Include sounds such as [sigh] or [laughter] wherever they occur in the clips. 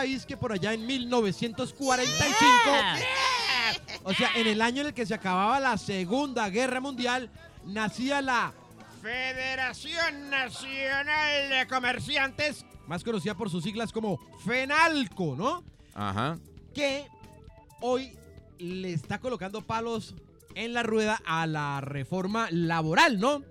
país que por allá en 1945, o sea, en el año en el que se acababa la Segunda Guerra Mundial, nacía la Federación Nacional de Comerciantes, más conocida por sus siglas como FENALCO, ¿no? Ajá. Que hoy le está colocando palos en la rueda a la reforma laboral, ¿no?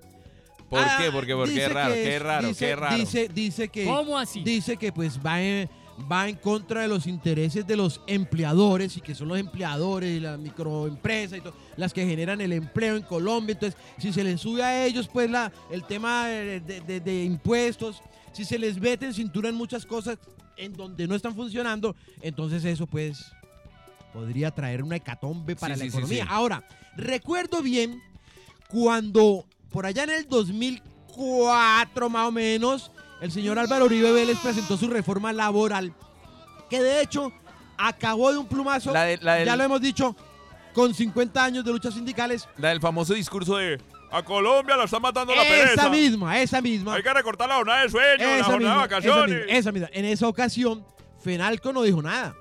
¿Por Ah, qué? Porque, porque es raro, que qué es- raro, dice, qué raro. Dice, dice que. ¿Cómo así? Dice que pues va en, va en contra de los intereses de los empleadores y que son los empleadores y las microempresas y todo, las que generan el empleo en Colombia. Entonces, si se les sube a ellos, pues la, el tema de, de- de- de impuestos, si se les vete en cintura en muchas cosas en donde no están funcionando, entonces eso pues podría traer una hecatombe para Sí, la sí, economía. sí. Ahora, recuerdo bien cuando por allá en el 2004 más o menos, el señor Álvaro Uribe Vélez presentó su reforma laboral, que de hecho acabó de un plumazo, La de- la del- ya lo hemos dicho, con 50 años de luchas sindicales. La del famoso discurso de a Colombia la está matando la pereza. Esa misma, esa misma. Hay que recortar la jornada de sueño, la jornada misma, de vacaciones. Esa misma, esa misma. En esa ocasión, Fenalco no dijo nada.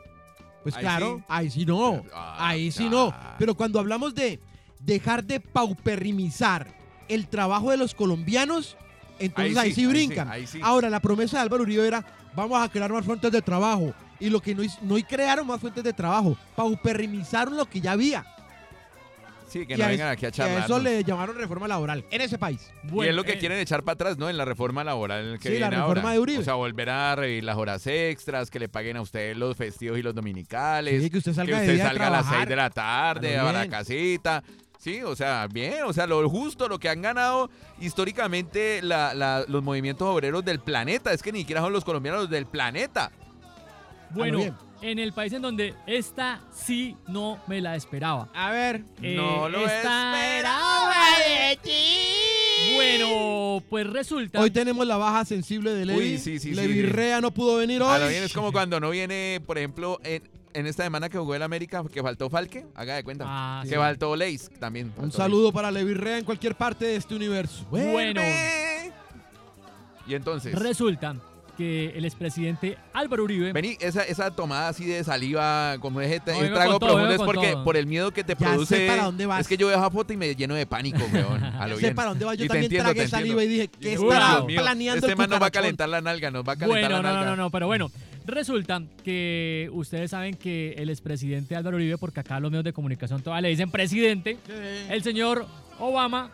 Pues Ahí claro, sí. ahí sí no. Ah, ahí sí no. Pero cuando hablamos de dejar de pauperimizar el trabajo de los colombianos, entonces Ahí ahí sí, ahí brincan. sí, ahí sí. Ahora, la promesa de Álvaro Uribe era, vamos a crear más fuentes de trabajo. Y lo que no, no crearon más fuentes de trabajo, pauperimizaron lo que ya había. Sí, que Y no a vengan aquí a charlar. eso le llamaron reforma laboral en ese país. y es lo que eh, quieren echar para atrás, ¿no? En la reforma laboral que Sí, la viene reforma ahora. de Uribe. O sea, volver a revivir las horas extras, que le paguen a usted los festivos y los dominicales. Sí, que usted salga de usted día a las trabajar. 6 de la tarde A la casita. Sí, o sea, bien, o sea, lo justo, lo que han ganado históricamente la- la- los movimientos obreros del planeta. Es que ni siquiera son los colombianos los del planeta. Bueno, bien. en el país en donde esta sí no me la esperaba. A ver. Eh, no lo esperaba de ti. Bueno, pues resulta. Hoy tenemos la baja sensible de Levi. Uy, sí, sí, sí, Levi sí. Rea no pudo venir A hoy. lo bien es como cuando no viene, por ejemplo, en, en esta semana que jugó el América, que faltó Falque, haga de cuenta. Ah, que sí. faltó Leis también. Un saludo para Levi Rea en cualquier parte de este universo. Bueno. Y entonces, resulta que el expresidente Álvaro Uribe. vení, esa, esa tomada así de saliva, como ese No, trago todo, profundo, es porque todo. por el miedo que te Ya sé produce. para dónde vas. Es que yo veo esa foto y me lleno de pánico, [laughs] weón. A lo sé bien. para dónde va. Yo Y también entiendo, tragué saliva entiendo. y dije, ¿qué estará planeando Este el man nos va a calentar la nalga, nos va a calentar Bueno, la no, nalga. no, no, no, pero bueno, resulta que ustedes saben que el expresidente Álvaro Uribe, porque acá los medios de comunicación todavía le dicen presidente, el señor Obama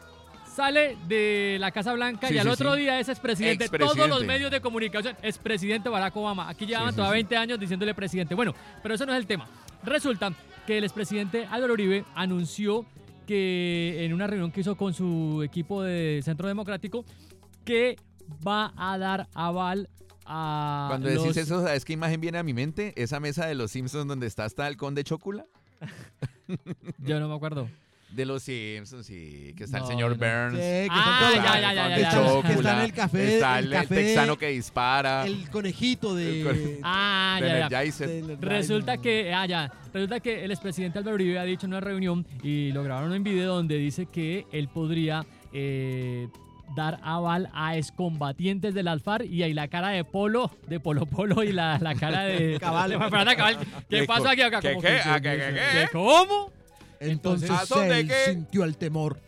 sale de la Casa Blanca Sí, y al sí, otro día es expresidente. Todos los medios de comunicación, expresidente Barack Obama. Aquí llevaban sí, todavía sí. 20 años diciéndole presidente. Bueno, pero eso no es el tema. Resulta que el expresidente Álvaro Uribe anunció que en una reunión que hizo con su equipo de Centro Democrático que va a dar aval a Cuando los- decís eso, ¿sabes qué imagen viene a mi mente? Esa mesa de los Simpsons donde está hasta el conde Chocula. [laughs] Yo no me acuerdo. De los Simpsons, sí. Que está No, el señor no. Burns. Sí, que Ah, todos- ya, ya, ya, Conde ya, ya. Chocula, Que está en el café, Está el el, café- texano que dispara. El conejito El de... [laughs] Ah, de ya, ya. Resulta que, ah, ya, resulta que el expresidente Álvaro Uribe ha dicho en una reunión y lo grabaron en video donde dice que él podría eh, dar aval a excombatientes del Alfar y ahí la cara de Polo, de Polo Polo y la, la cara de [laughs] Cabal. de [laughs] Fernanda Cabal. ¿Qué ¿Qué pasa aquí acá? qué, qué? Ah, ¿qué, qué, qué? ¿Qué, ¿Cómo? Entonces ¿A dónde él qué? sintió el temor.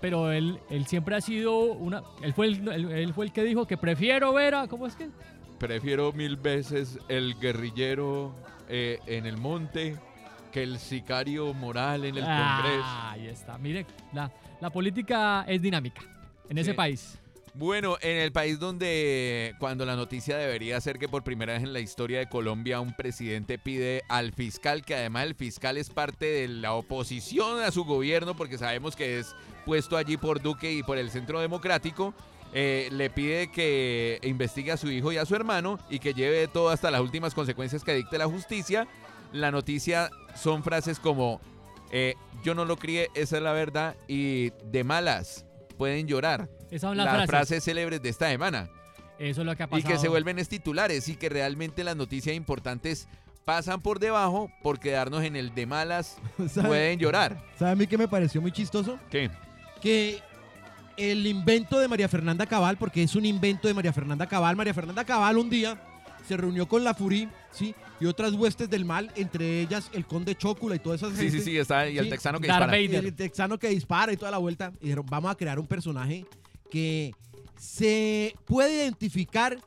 Pero él, él siempre ha sido una... Él fue el, él, él fue el que dijo que prefiero ver a... ¿Cómo es que? Prefiero mil veces el guerrillero eh, en el monte que el sicario moral en el Congreso. Ah, ahí está. Mire, la, la política es dinámica en ese Sí. país. Bueno, en el país donde cuando la noticia debería ser que por primera vez en la historia de Colombia un presidente pide al fiscal, que además el fiscal es parte de la oposición a su gobierno, porque sabemos que es puesto allí por Duque y por el Centro Democrático, eh, le pide que investigue a su hijo y a su hermano y que lleve todo hasta las últimas consecuencias que dicte la justicia. La noticia son frases como, eh, yo no lo crié, esa es la verdad, y de malas pueden llorar Esas son las, las frases. frases célebres de esta semana Eso es lo que ha y pasado. que se vuelven es titulares y que realmente las noticias importantes pasan por debajo por quedarnos en el de malas [laughs] ¿Sabe, pueden llorar. ¿Sabe a mí que me pareció muy chistoso? ¿Qué? Que el invento de María Fernanda Cabal, porque es un invento de María Fernanda Cabal, María Fernanda Cabal un día se reunió con la Furí, ¿sí? Y otras huestes del mal, entre ellas el conde Chocula y todas esas Sí, sí, sí, está y el Sí, texano que Darth dispara. Vader. El texano que dispara y toda la vuelta. Y dijeron, vamos a crear un personaje que se puede identificar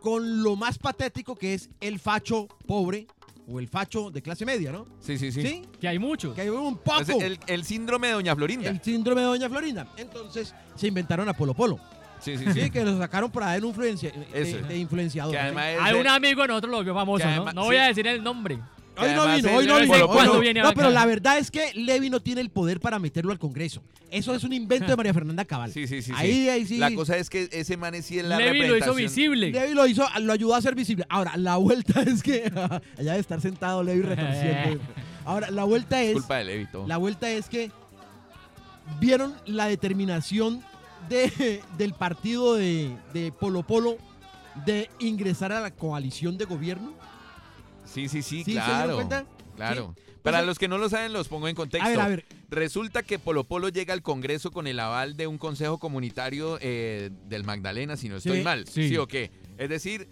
con lo más patético que es el facho pobre o el facho de clase media, ¿no? Sí, sí, sí. Sí. Que hay muchos. Que hay un poco. Es el, el síndrome de Doña Florinda. el síndrome de Doña Florinda. Entonces se inventaron a Polo Polo. Sí, sí, Sí, sí. que lo sacaron por ahí en influencia, de, Eso. de influenciador. Que además es Hay de- un amigo de nosotros lo vio famoso, que ¿no? además- No voy a decir el nombre. Hoy no vino, hoy no vino. Bueno, hoy ¿cuándo no. viene No, acá? pero la verdad es que Levi no tiene el poder para meterlo al Congreso. Eso es un invento de María Fernanda Cabal. Sí, sí, sí. sí. Ahí, ahí sí. La cosa es que ese man es sí en la Levi lo hizo visible. Levi lo hizo, lo ayudó a ser visible. Ahora, la vuelta [laughs] es que allá de estar sentado Levi retorciendo. [laughs] Ahora, la vuelta es Culpa de Levi todo. la vuelta es que vieron la determinación de, del partido de, de Polo Polo de ingresar a la coalición de gobierno. Sí, sí, sí, ¿Sí se dieron claro. cuenta? Claro. Sí. Para los que no lo saben, los pongo en contexto. A ver, a ver. Resulta que Polo Polo llega al Congreso con el aval de un consejo comunitario eh, del Magdalena, si no estoy Sí, mal. sí. ¿Sí o qué? Es decir,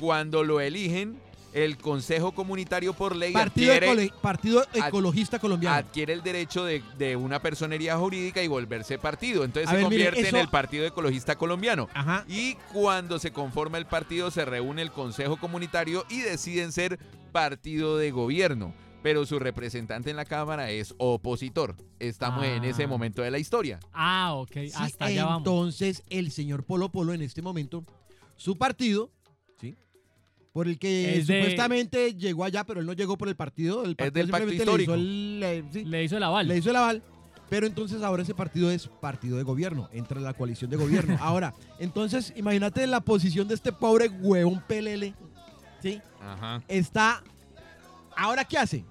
cuando lo eligen, el consejo comunitario por ley Partido, adquiere, partido Ecologista Colombiano. adquiere el derecho de, de una personería jurídica y volverse partido. Entonces A se ver, mire, convierte eso- en el Partido Ecologista Colombiano. Ajá. Y cuando se conforma el partido, se reúne el Consejo Comunitario y deciden ser partido de gobierno. Pero su representante en la Cámara es opositor. Estamos en ese Ah. momento de la historia. Ah, ok. Sí, Hasta allá vamos. entonces, el señor Polo Polo en este momento, su partido. Por el que Es de- supuestamente llegó allá, pero él no llegó por el partido. El partido del pacto simplemente le hizo histórico. el- le- sí, Le hizo el aval. le hizo el aval. Pero entonces ahora ese partido es partido de gobierno, entra en la coalición de gobierno. [laughs] Ahora, entonces imagínate la posición de este pobre huevón pelele, ¿sí? Ajá. Está, ¿ahora qué hace?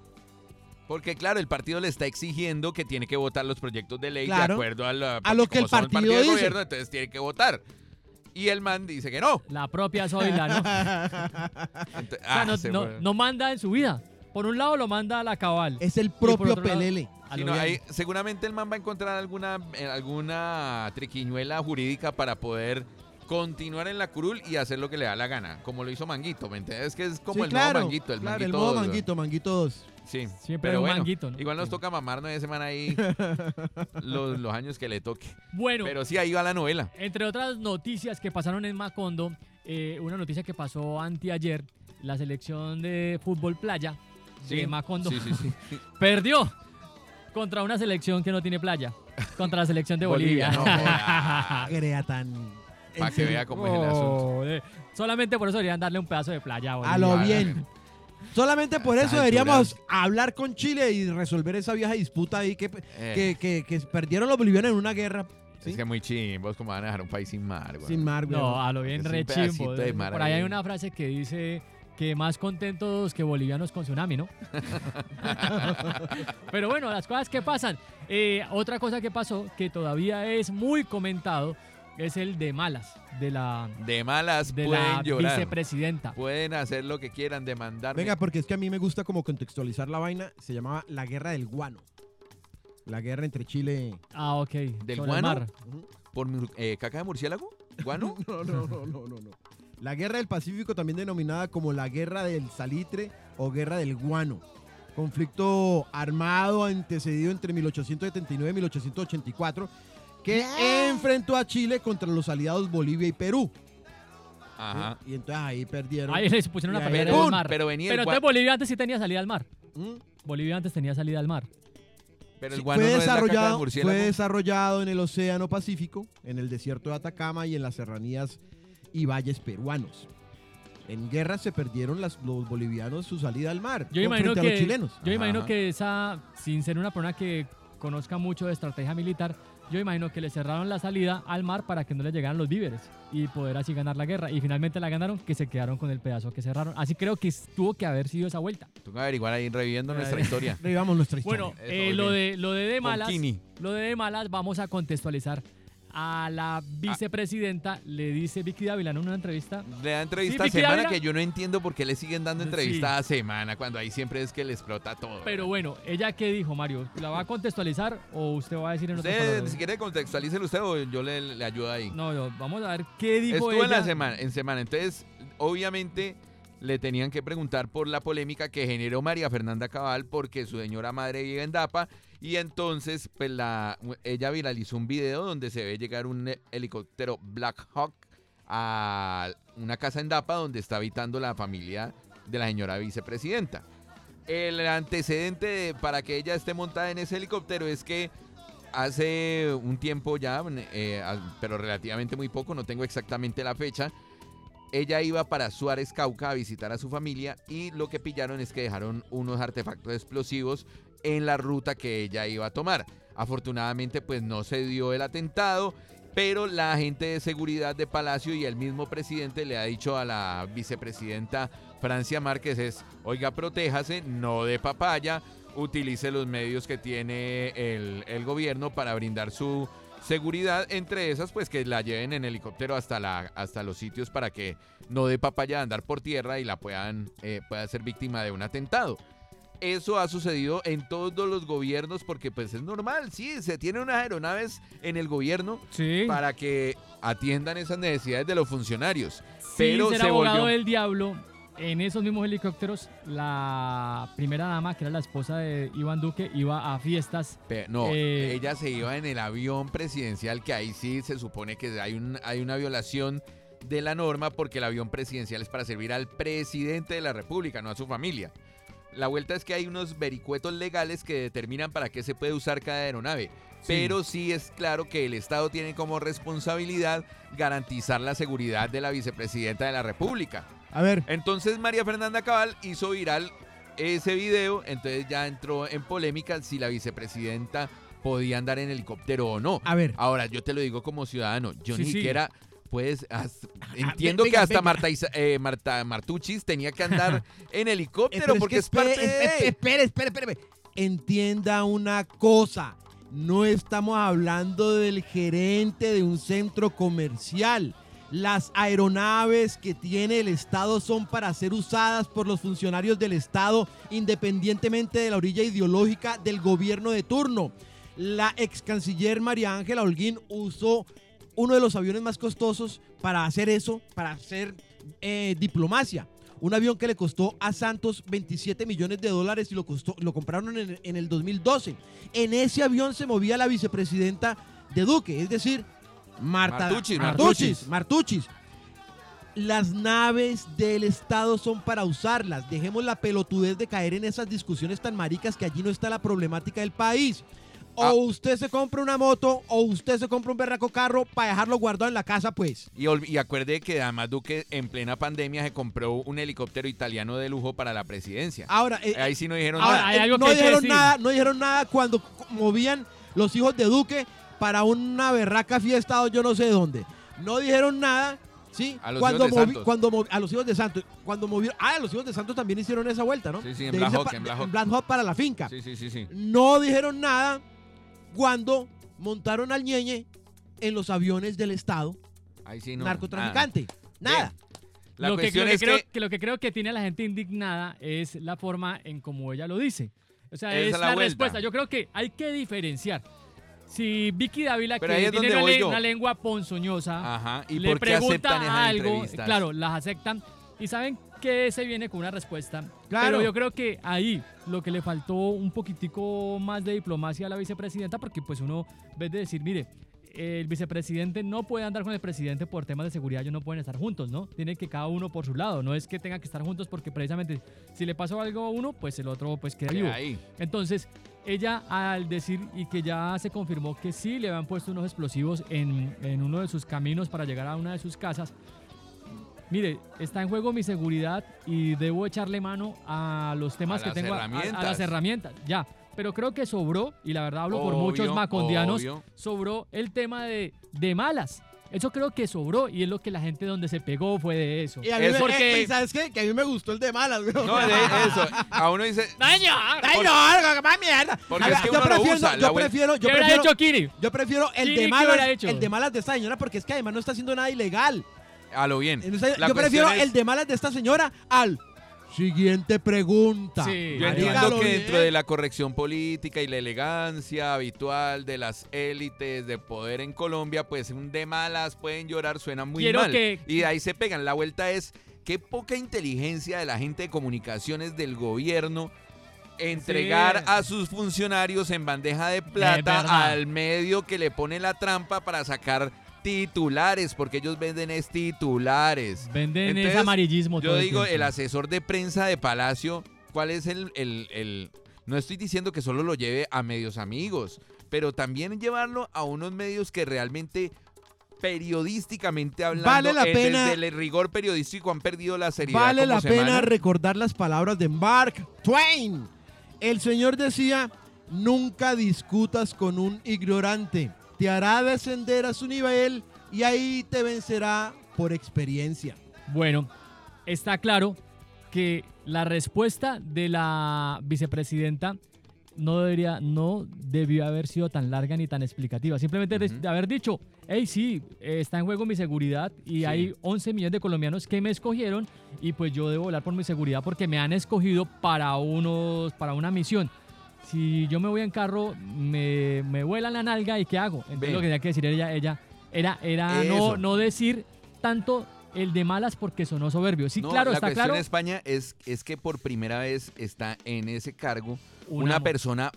Porque claro, el partido le está exigiendo que tiene que votar los proyectos de ley de acuerdo a, la- A lo que el son partido de gobierno, entonces tiene que votar. Y el man dice que no. La propia Zoila, ¿no? [laughs] Ent- O sea, ah, no, se no- fue. no manda en su vida. Por un lado lo manda a la cabal. Es el propio otro lado- pelele. a Sí, lo no, bien. ahí seguramente el man va a encontrar alguna, eh, alguna triquiñuela jurídica para poder continuar en la curul y hacer lo que le da la gana, como lo hizo Manguito, ¿me entiendes? Es que es como Sí, el claro, nuevo Manguito, el claro, Manguito. el modo ¿no? manguito, manguito 2. Sí, Siempre pero hay un bueno, manguito, ¿no? igual nos Sí. toca mamarnos de semana ahí [laughs] los, los años que le toque. Bueno, Pero sí, ahí va la novela. entre otras noticias que pasaron en Macondo, eh, una noticia que pasó anteayer, la selección de fútbol playa de Macondo Sí, sí, sí. [laughs] perdió contra una selección que no tiene playa, contra la selección de Bolivia. Bolivia, no [laughs] tan. Para que serio. vea cómo es el asunto. Solamente por eso deberían darle un pedazo de playa. A lo Bolivia. bien. Solamente por eso deberíamos hablar con Chile y resolver esa vieja disputa ahí que, Eh, que, que- que perdieron los bolivianos en una guerra. ¿sí? Es que muy chimbos, como van a dejar un país sin mar, güey. Sin mar, güey. No, a lo bien re chimbo. de mar Por ahí hay una frase que dice que más contentos que bolivianos con tsunami, ¿no? [laughs] Pero bueno, las cosas que pasan. Eh, otra cosa que pasó, que todavía es muy comentado, es el de malas, de la, De malas de pueden la llorar. vicepresidenta. Pueden hacer lo que quieran, demandar. Venga, porque es que a mí me gusta como contextualizar la vaina. Se llamaba la guerra del guano. La guerra entre Chile. Ah, ok. ¿Del sobre guano? mar. ¿Por eh, caca de murciélago? ¿Guano? [laughs] No, no, no, no, no, no. La guerra del Pacífico, también denominada como la guerra del salitre o guerra del guano. Conflicto armado antecedido entre 1879 y 1884 que enfrentó a Chile contra los aliados Bolivia y Perú. Ajá. Y entonces ahí perdieron. Ahí les pusieron una pelea era- en el ¡Pum! mar. Pero venía Pero el entonces. Bolivia antes sí tenía salida al mar. ¿Mm? Bolivia antes tenía salida al mar. Pero el Sí, fue, no es la caca de desarrollado, fue desarrollado en el Océano Pacífico, en el desierto de Atacama y en las serranías y valles peruanos. En guerra se perdieron las- los bolivianos su salida al mar Yo imagino frente a que, los chilenos. yo imagino Ajá. que esa, sin ser una persona que conozca mucho de estrategia militar, yo imagino que le cerraron la salida al mar para que no le llegaran los víveres y poder así ganar la guerra. Y finalmente la ganaron, que se quedaron con el pedazo que cerraron. Así creo que tuvo que haber sido esa vuelta. Tú que averiguar ahí reviviendo nuestra Ay. historia. [laughs] Revivamos nuestra historia. Bueno, eh, lo, de, lo de malas, lo de de malas, vamos a contextualizar. A la vicepresidenta le dice Vicky Dávila en una entrevista Le da entrevista Sí, a semana Dávila. que yo no entiendo por qué le siguen dando Sí. entrevista a semana cuando ahí siempre es que le explota todo. Pero bueno, ¿ella qué dijo, Mario? ¿La va a contextualizar o usted va a decir en otras Usted, palabras? si quiere contextualícelo usted o yo le, le ayudo ahí. No, no, vamos a ver qué dijo Estuvo ella. en la semana, en semana. Entonces, obviamente, le tenían que preguntar por la polémica que generó María Fernanda Cabal porque su señora madre vive en Dapa y entonces pues la, ella viralizó un video donde se ve llegar un helicóptero Black Hawk a una casa en Dapa donde está habitando la familia de la señora vicepresidenta. El antecedente para que ella esté montada en ese helicóptero es que hace un tiempo ya, eh, pero relativamente muy poco, no tengo exactamente la fecha, ella iba para Suárez Cauca a visitar a su familia y lo que pillaron es que dejaron unos artefactos explosivos en la ruta que ella iba a tomar. Afortunadamente pues no se dio el atentado, pero la agente de seguridad de Palacio y el mismo presidente le ha dicho a la vicepresidenta Francia Márquez es, oiga, protéjase, no de papaya, utilice los medios que tiene el, el gobierno para brindar su seguridad, entre esas, pues que la lleven en helicóptero hasta, la, hasta los sitios para que no dé papaya de andar por tierra y la puedan eh, pueda ser víctima de un atentado. Eso ha sucedido en todos los gobiernos porque pues es normal, sí, se tiene unas aeronaves en el gobierno para que atiendan esas necesidades de los funcionarios. pero ser abogado del diablo en esos mismos helicópteros, la primera dama, que era la esposa de Iván Duque, iba a fiestas. no, eh, ella se iba en el avión presidencial, que ahí sí se supone que hay, un, hay una violación de la norma porque el avión presidencial es para servir al presidente de la República, no a su familia. La vuelta es que hay unos vericuetos legales que determinan para qué se puede usar cada aeronave. Pero sí es claro que el Estado tiene como responsabilidad garantizar la seguridad de la vicepresidenta de la República. A ver. Entonces María Fernanda Cabal hizo viral ese video, entonces ya entró en polémica si la vicepresidenta podía andar en helicóptero o no. A ver. Ahora, yo te lo digo como ciudadano, yo ni siquiera puedes entiendo que hasta Marta, eh, Marta Martuchis tenía que andar [laughs] en helicóptero porque es, parte de... Espere, espere, espere. Entienda una cosa. No estamos hablando del gerente de un centro comercial. Las aeronaves que tiene el Estado son para ser usadas por los funcionarios del Estado independientemente de la orilla ideológica del gobierno de turno. La ex canciller María Ángela Holguín usó uno de los aviones más costosos para hacer eso, para hacer eh, diplomacia. Un avión que le costó a Santos 27 millones de dólares y lo, compraron en el 2012. En ese avión se movía la vicepresidenta de Duque, es decir, Marta, Martuchis, Martuchis, Las naves del Estado son para usarlas. Dejemos la pelotudez de caer en esas discusiones tan maricas que allí no está la problemática del país. O ah. usted se compra una moto o usted se compra un berraco carro para dejarlo guardado en la casa, pues. Y, y acuerde que además Duque en plena pandemia se compró un helicóptero italiano de lujo para la presidencia. Ahora, eh, ahí sí no dijeron nada. Eh, no dijeron nada, no dijeron nada cuando movían los hijos de Duque para una berraca fiesta o yo no sé dónde. No dijeron nada, ¿sí? A los cuando hijos de Santos. Cuando a los hijos de Santos. Cuando movieron, ah, los hijos de Santos también hicieron esa vuelta, ¿no? Sí, sí, en Black Hawk, en Black Hawk. para la finca. Sí, sí, sí, sí. No dijeron nada cuando montaron al ñeñe en los aviones del Estado. Ahí sí no. Narcotraficante. Nada. lo que, creo, que... lo que creo que tiene a la gente indignada es la forma en como ella lo dice. O sea, es la respuesta. Yo creo que hay que diferenciar si Vicky Dávila, que tiene una, lengua ponzoñosa, ¿Y le pregunta algo, claro, las aceptan y saben que se viene con una respuesta. Claro. Pero yo creo que ahí lo que le faltó un poquitico más de diplomacia a la vicepresidenta, porque pues uno, ve de decir, mire, el vicepresidente no puede andar con el presidente por temas de seguridad, ellos no pueden estar juntos, ¿no? Tiene que cada uno por su lado, no es que tengan que estar juntos porque precisamente si le pasó algo a uno, pues el otro pues queda vivo. Entonces, ella al decir y que ya se confirmó que sí le habían puesto unos explosivos en, en uno de sus caminos para llegar a una de sus casas, mire, está en juego mi seguridad y debo echarle mano a los temas que tengo, a, las herramientas, ya. Pero creo que sobró, y la verdad hablo por muchos macondianos, sobró el tema de, de malas. Eso creo que sobró y es lo que la gente donde se pegó fue de eso. Y a mí es me, porque... Eh, ¿Sabes qué? Que a mí me gustó el de malas, bro. No, de eso. A uno dice... [laughs] ¡Daño! ¡Daño! ¡Más mierda! Porque es que uno yo prefiero, usa, yo prefiero, yo prefiero, hecho Kiri? Yo prefiero el de malas, el de malas de esta señora porque es que además no está haciendo nada ilegal. A lo bien. yo prefiero el de malas de esta señora al Siguiente pregunta. Yo entiendo que dentro de la corrección política y la elegancia habitual de las élites de poder en Colombia, pues un de malas pueden llorar, suena muy mal. Y de ahí se pegan. La vuelta es qué poca inteligencia de la gente de comunicaciones del gobierno entregar Sí. a sus funcionarios en bandeja de plata al medio que le pone la trampa para sacar titulares, porque ellos venden es titulares. Venden Entonces, ese amarillismo. Yo digo, el asesor de prensa de Palacio, ¿cuál es el, el- el- No estoy diciendo que solo lo lleve a medios amigos, pero también llevarlo a unos medios que realmente periodísticamente hablando, Vale la pena- desde el rigor periodístico han perdido la seriedad Vale como la pena recordar las palabras de Mark Twain. El señor decía, nunca discutas con un ignorante. Te hará descender a su nivel y ahí te vencerá por experiencia. Bueno, está claro que la respuesta de la vicepresidenta no debería, no debió haber sido tan larga ni tan explicativa. Simplemente de- haber dicho, hey, sí, está en juego mi seguridad y Sí. hay 11 millones de colombianos que me escogieron y pues yo debo volar por mi seguridad porque me han escogido para unos, para una misión. Si yo me voy en carro, me, me vuelan la nalga y ¿qué hago? Entonces Ve. lo que tenía que decir ella, ella era, era no, Eso. no decir tanto el de malas porque sonó soberbio. Sí, No, claro, la está cuestión claro. en España es, es que por primera vez está en ese cargo una, persona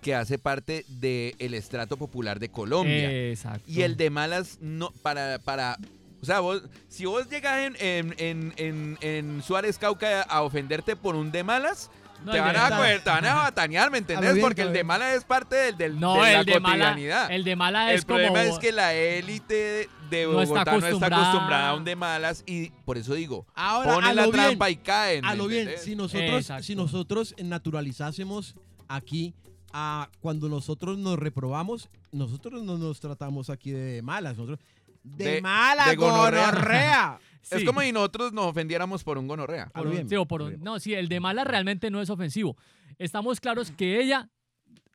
que hace parte del estrato popular de Colombia. Exacto. Y el de malas, no, para, para, o sea, vos, si vos llegas en, en, en, en, en Suárez Cauca a ofenderte por un de malas, No, te, el van a, coger- te van a batanear, ¿me [laughs] entendés? bien, Porque el de malas es parte del, del, No, de la el de mala, cotidianidad. el de mala El es como problema es que la élite de, de No está Bogotá no está acostumbrada. a un de malas y por eso digo, Ahora, ponen la bien, trampa y caen. A ¿me lo bien, si nosotros, Exacto. si nosotros naturalizásemos aquí a cuando nosotros nos reprobamos, nosotros no nos tratamos aquí de malas, nosotros de, De- mala de gonorrea. gonorrea. [laughs] Es como si nosotros nos ofendiéramos por un gonorrea. Por un- sí, o por un- no, sí, el de mala realmente no es ofensivo. Estamos claros que ella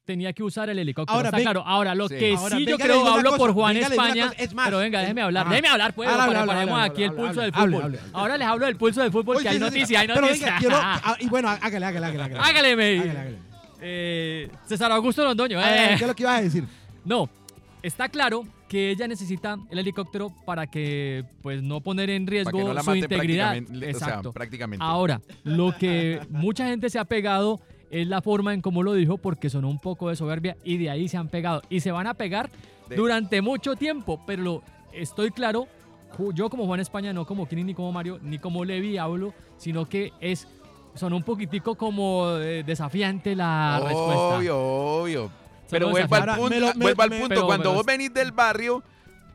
tenía que usar el helicóptero. Ahora, está claro. Ahora, lo Sí. que Ahora, sí yo venga, creo, hablo cosa, por Juan venga, España. cosa, es más, pero venga, déjeme hablar. Ajá. Déjeme hablar, pues, para aquí el pulso del fútbol. Ahora les hablo del pulso del fútbol, Oye, que hay sí, sí, sí. noticia, hay noticia. quiero, ah, y bueno, hágale, hágale, hágale. hágale. Hágale, me- Hágale, hágale. Eh, César Augusto Londoño. Eh. ¿Qué es lo que ibas a decir? No, está claro que ella necesita el helicóptero para que, pues, no poner en riesgo no su integridad. prácticamente. O sea, Exacto. prácticamente. Ahora, lo que mucha gente se ha pegado es la forma en cómo lo dijo porque sonó un poco de soberbia y de ahí se han pegado y se van a pegar De- durante mucho tiempo, pero lo- estoy claro, yo como Juan España, no como Kini ni como Mario, ni como Levi hablo, sino que es sonó un poquitico como eh, desafiante la respuesta. Obvio, obvio. Pero vuelva al punto. me lo- me- vuelva al punto. pero- Cuando pero- vos venís del barrio,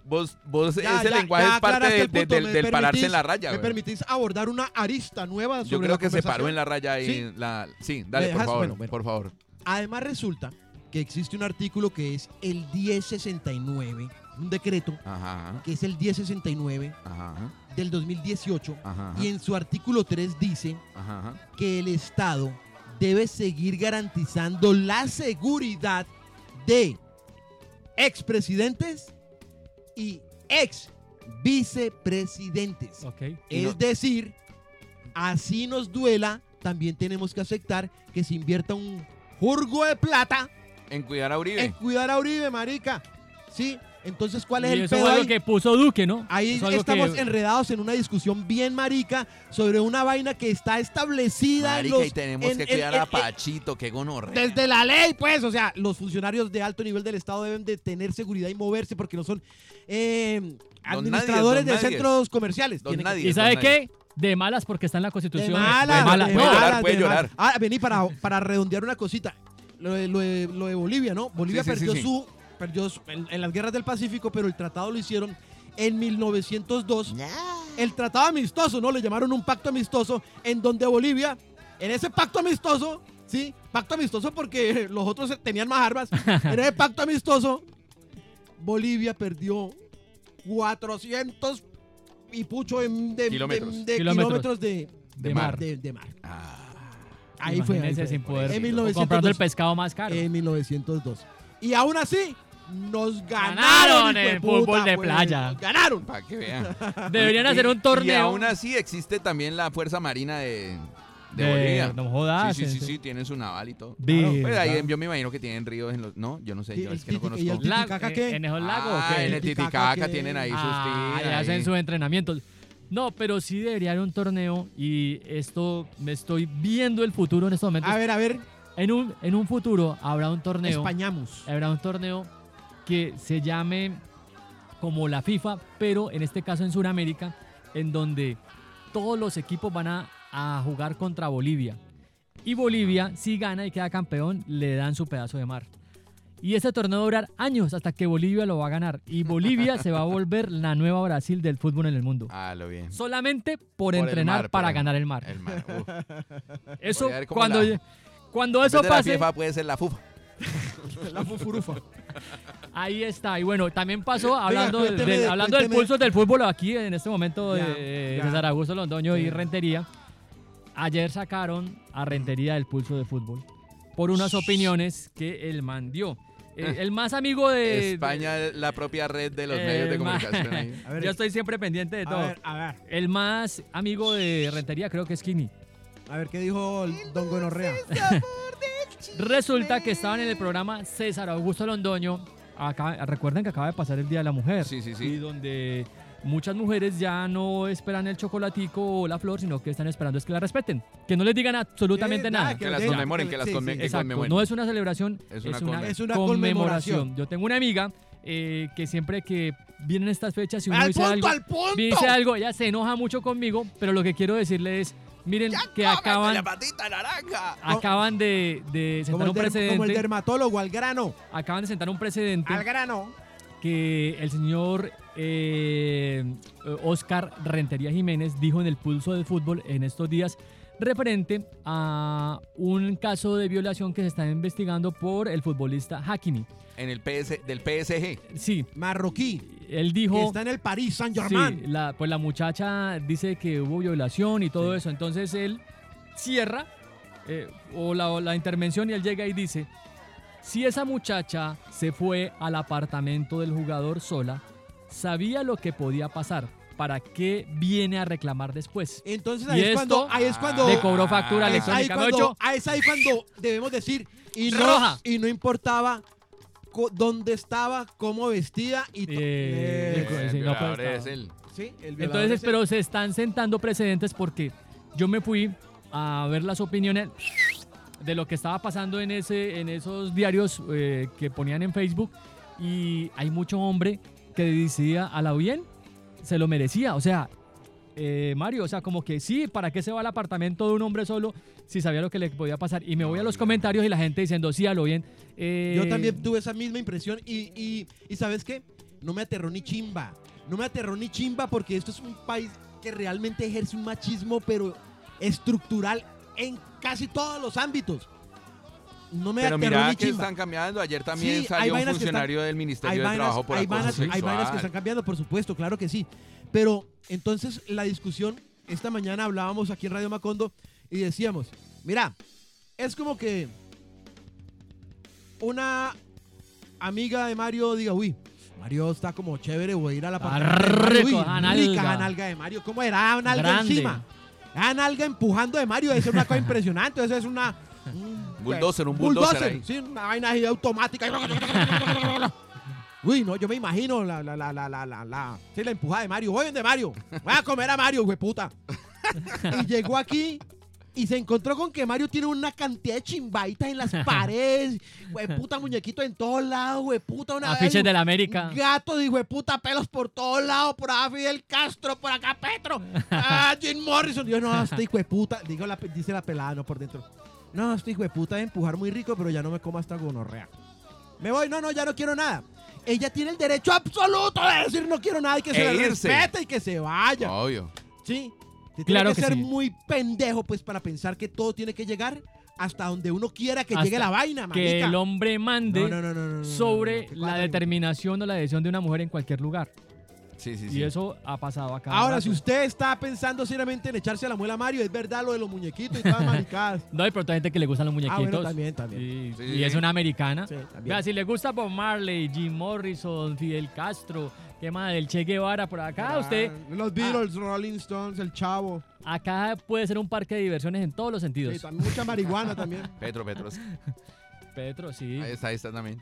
vos, vos Ya, ese ya, lenguaje ya es parte de- de- del, ¿me del pararse en la raya. ¿Me permitís abordar una arista nueva sobre Yo creo la que se paró en la raya ahí. ¿Sí? La, sí, dale, ¿Me por dejas? favor. Bueno, bueno. Por favor. Además resulta que existe un artículo que es el 1069, un decreto Ajá, que es el 1069 ajá, del 2018 ajá, y en su artículo 3 dice ajá, ajá. que el Estado debe seguir garantizando la seguridad de expresidentes y ex vicepresidentes. Ok. Y Es no- decir, así nos duela, también tenemos que aceptar que se invierta un jurgo de plata En cuidar a Uribe. en cuidar a Uribe, marica. ¿Sí? Entonces, ¿cuál es Y el eso pedo fue ahí? lo que puso Duque, ¿no? Ahí es algo estamos que- enredados en una discusión bien marica sobre una vaina que está establecida en Marica, los- y tenemos en- que en- cuidar en- a en- Pachito, qué gonorrea. desde la ley, pues, o sea, los funcionarios de alto nivel del Estado deben de tener seguridad y moverse porque no son eh, administradores nadie, de centros comerciales. Don Tienen que- nadie. ¿Y sabe qué? De malas porque está en la De Constitución. malas, De malas. de Puede No, llorar, malas, puede de llorar. malas. Ah, vení para, para redondear una cosita. Lo de, lo de- lo de Bolivia, ¿no? Bolivia Sí, sí, sí, perdió sí. su. Perdió en, en las guerras del Pacífico, pero el tratado lo hicieron en 1902. El tratado amistoso, ¿no? Le llamaron un pacto amistoso en donde Bolivia, en ese pacto amistoso, ¿sí? Pacto amistoso porque [laughs] los otros tenían más armas. en ese pacto amistoso, Bolivia perdió 400 y pucho de, de- Kilómetros. de Kilómetros. kilómetros de, De mar. de- de mar. Ah, Ahí fue, ahí fue. sin poder. En o comprando el 1902. pescado más caro. En 1902. Y aún así, nos ganaron. Ganaron el puta, fútbol de güey. playa. Nos Ganaron. para que vean. Deberían hacer un Y torneo. aún así existe también la Fuerza Marina de, de de- Bolivia. No jodas. sí, sí, sí, ese- sí, tienen su naval y todo. Pues yo me imagino que tienen ríos en los... No, yo no sé, yo el es que no y conozco. el La- Titicaca eh, qué? ¿En el lago o Ah, en el Titicaca tienen ahí sus Ah, tiras, y hacen sus entrenamientos. No, pero sí debería haber un torneo y esto me estoy viendo el futuro en estos momentos. A ver, a ver, En un, en un futuro habrá un torneo. españamos. Habrá un torneo que se llame como la FIFA, pero en este caso en Sudamérica, en donde todos los equipos van a, a jugar contra Bolivia. Y Bolivia, si gana y queda campeón, le dan su pedazo de mar. Y este torneo va a durar años hasta que Bolivia lo va a ganar. Y Bolivia se va a volver la nueva Brasil del fútbol en el mundo. Ah, lo bien. Solamente por, entrenar mar, para el- ganar el mar. El mar. Eso, cuando, la- cuando eso de la pase, FIFA puede ser la FUFA. [laughs] La fufurufa. Ahí está. Y bueno, también pasó hablando, del- cuénteme, del, hablando del cuénteme. pulso del fútbol aquí en este momento Ya, de ya. César Augusto Londoño y. Rentería. Ayer sacaron a Rentería del pulso de fútbol por unas opiniones que el man dio. Eh, el más amigo de... España es la propia red de los Eh, medios de ma- comunicación. ahí. [laughs] A ver, Yo estoy siempre pendiente de a todo. ver, a ver. El más amigo de Rentería creo que es Kini. A ver, ¿qué dijo el Don Gonorrea? Resulta que estaban en el programa César Augusto Londoño. Acá, recuerden que acaba de pasar el Día de la Mujer. Sí, sí, sí. Y donde muchas mujeres ya no esperan el chocolatico o la flor, sino que están esperando es que la respeten. Que no les digan absolutamente Sí, nada. nada, Que las conmemoren, que las sí, conme- sí. conmemoren. No es una celebración, Es es una Es una conmemoración. conmemoración. Yo tengo una amiga eh, que siempre que vienen estas fechas y uno ¡Al dice punto, algo, al punto! dice algo, ella se enoja mucho conmigo, pero lo que quiero decirle es, miren que acaban, la patita naranja! acaban de, sentar un der- como el precedente, dermatólogo, al grano. acaban de sentar un precedente Al grano. que el señor eh, Oscar Rentería Jiménez dijo en el pulso del fútbol en estos días referente a un caso de violación que se está investigando por el futbolista Hakimi. En el PS, del PSG. Sí, Marroquí. Él Que dijo... está en el París Sí, Saint-Germain. la, pues la muchacha dice que hubo violación y todo eso. Entonces él cierra eh, o, la, o la intervención y él llega y dice, si esa muchacha se fue al apartamento del jugador sola, sabía lo que podía pasar. ¿Para qué viene a reclamar después? Entonces Y ahí es esto cuando, ahí es cuando, Le cobró factura Ah, es ahí electrónica. cuando, Ocho, ah, es ahí cuando debemos decir y no, Roja. y no importaba dónde estaba, cómo vestía y to- Eh, Eh, el sí, no, violador pues, es no. él. sí, el violador Entonces, pero se están sentando precedentes porque yo me fui a ver las opiniones de lo que estaba pasando en, ese, en esos diarios eh, que ponían en Facebook y hay mucho hombre que decía a la bien, se lo merecía. O sea, eh, Mario, o sea, como que sí, ¿para qué se va al apartamento de un hombre solo si sabía lo que le podía pasar? Y me voy a los comentarios y la gente diciendo, sí, a lo bien. eh, Yo también tuve esa misma impresión y, y, y ¿sabes qué? No me aterró ni chimba. No me aterró ni chimba porque esto es un país que realmente ejerce un machismo, pero estructural en casi todos los ámbitos. No me Pero aterró mira ni que chimba. están cambiando. Ayer también Sí, salió un funcionario del hay Ministerio de vainas, Trabajo por hay acoso vainas- hay vainas que están cambiando, por supuesto, claro que sí. Pero entonces la discusión, esta mañana hablábamos aquí en Radio Macondo y decíamos, mira, es como que una amiga de Mario diga, uy, Mario está como chévere, voy a ir a la rico, Uy, rica nalga. de Mario. ¿Cómo era? Ah, nalga Grande. encima. Ah, nalga empujando de Mario. Eso es una cosa impresionante. Eso es una... un- Bulldozer, un bulldozer ahí. Sí, una vaina ahí automática. [laughs] Uy, no, yo me imagino la, la, la, la, la, la, la, sí, la empujada de Mario. Voy de Mario. Voy a comer a Mario, puta. [laughs] y llegó aquí y se encontró con que Mario tiene una cantidad de chimbaitas en las [laughs] paredes. puta, muñequitos en todos lados, puta, una Afiches de la América. Gatos de puta, pelos por todos lados, por acá Fidel Castro, por acá Petro, ah, Jim Morrison. Yo no, este hijo de puta, digo la, dice la pelada, no por dentro. No, este hijo de puta de empujar muy rico, pero ya no me como hasta gonorrea. Me voy, no, no, ya no quiero nada. Ella tiene el derecho absoluto de decir no quiero nada y que E se irse. respete y que se vaya. Obvio. Sí. Te Claro tiene que, que ser sí. muy pendejo, pues, para pensar que todo tiene que llegar hasta donde uno quiera que Hasta llegue la vaina, Que marica. el hombre mande No, no, no, sobre la determinación o la decisión de una mujer en cualquier lugar. Sí, sí, Y sí. eso ha pasado acá. Ahora, si usted está pensando seriamente en echarse a la muela a Mario, es verdad lo de los muñequitos y todas las maricadas. [laughs] No, hay pero hay gente que le gustan los ah, muñequitos. bueno, también, también. Y, Sí, y sí, es una americana. Sí, también. Vea, si le gusta Bob Marley, Jim Morrison, Fidel Castro, ¿qué más? El Che Guevara por acá, Ah, usted, Los Beatles, Rolling Stones, el Chavo. acá puede ser un parque de diversiones en todos los sentidos. Sí, también mucha marihuana también. [laughs] Petro, Petro. Petro, sí. Ahí está, ahí está también.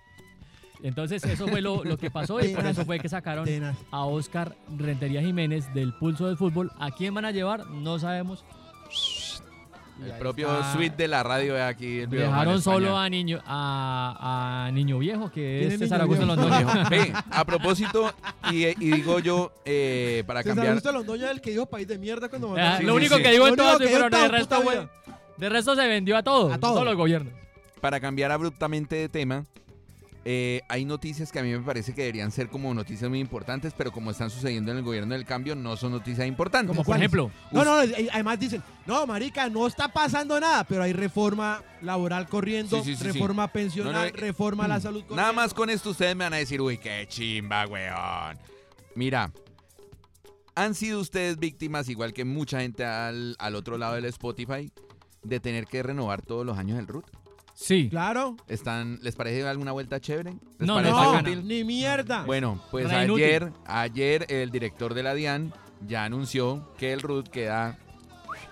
Entonces eso fue lo, lo que pasó y por eso fue que sacaron a Oscar Rentería Jiménez del pulso del fútbol. ¿A quién van a llevar? No sabemos. El propio está. suite de la radio de aquí. Dejaron solo a niño a, a niño viejo que ¿Quién es es César Augusto Viejo? Londoño. Ve, a propósito, y, y digo yo, eh, para César cambiar, Augusto Londoño es el que dijo país de mierda cuando Ah, Sí, lo sí, único sí. que digo Lo en todo pero de resto, de resto se vendió a todo, A todo. todos los gobiernos. para cambiar abruptamente de tema, eh, hay noticias que a mí me parece que deberían ser como noticias muy importantes, pero como están sucediendo en el gobierno del cambio, no son noticias importantes. Como por ejemplo, No, no, eh, además dicen, no, marica, no está pasando nada, pero hay reforma laboral corriendo, Sí, sí, sí, sí. reforma pensional, No, no, eh, reforma a la salud corriendo. Nada más con esto ustedes me van a decir, uy, qué chimba, weón. Mira, han sido ustedes víctimas, igual que mucha gente al, al otro lado del Spotify, de tener que renovar todos los años el root. Sí. Claro. ¿Están, ¿Les parece alguna vuelta chévere? ¿Les No, parece no, útil? ni mierda. Bueno, pues Re inútil. ayer, ayer el director de la DIAN ya anunció que el root queda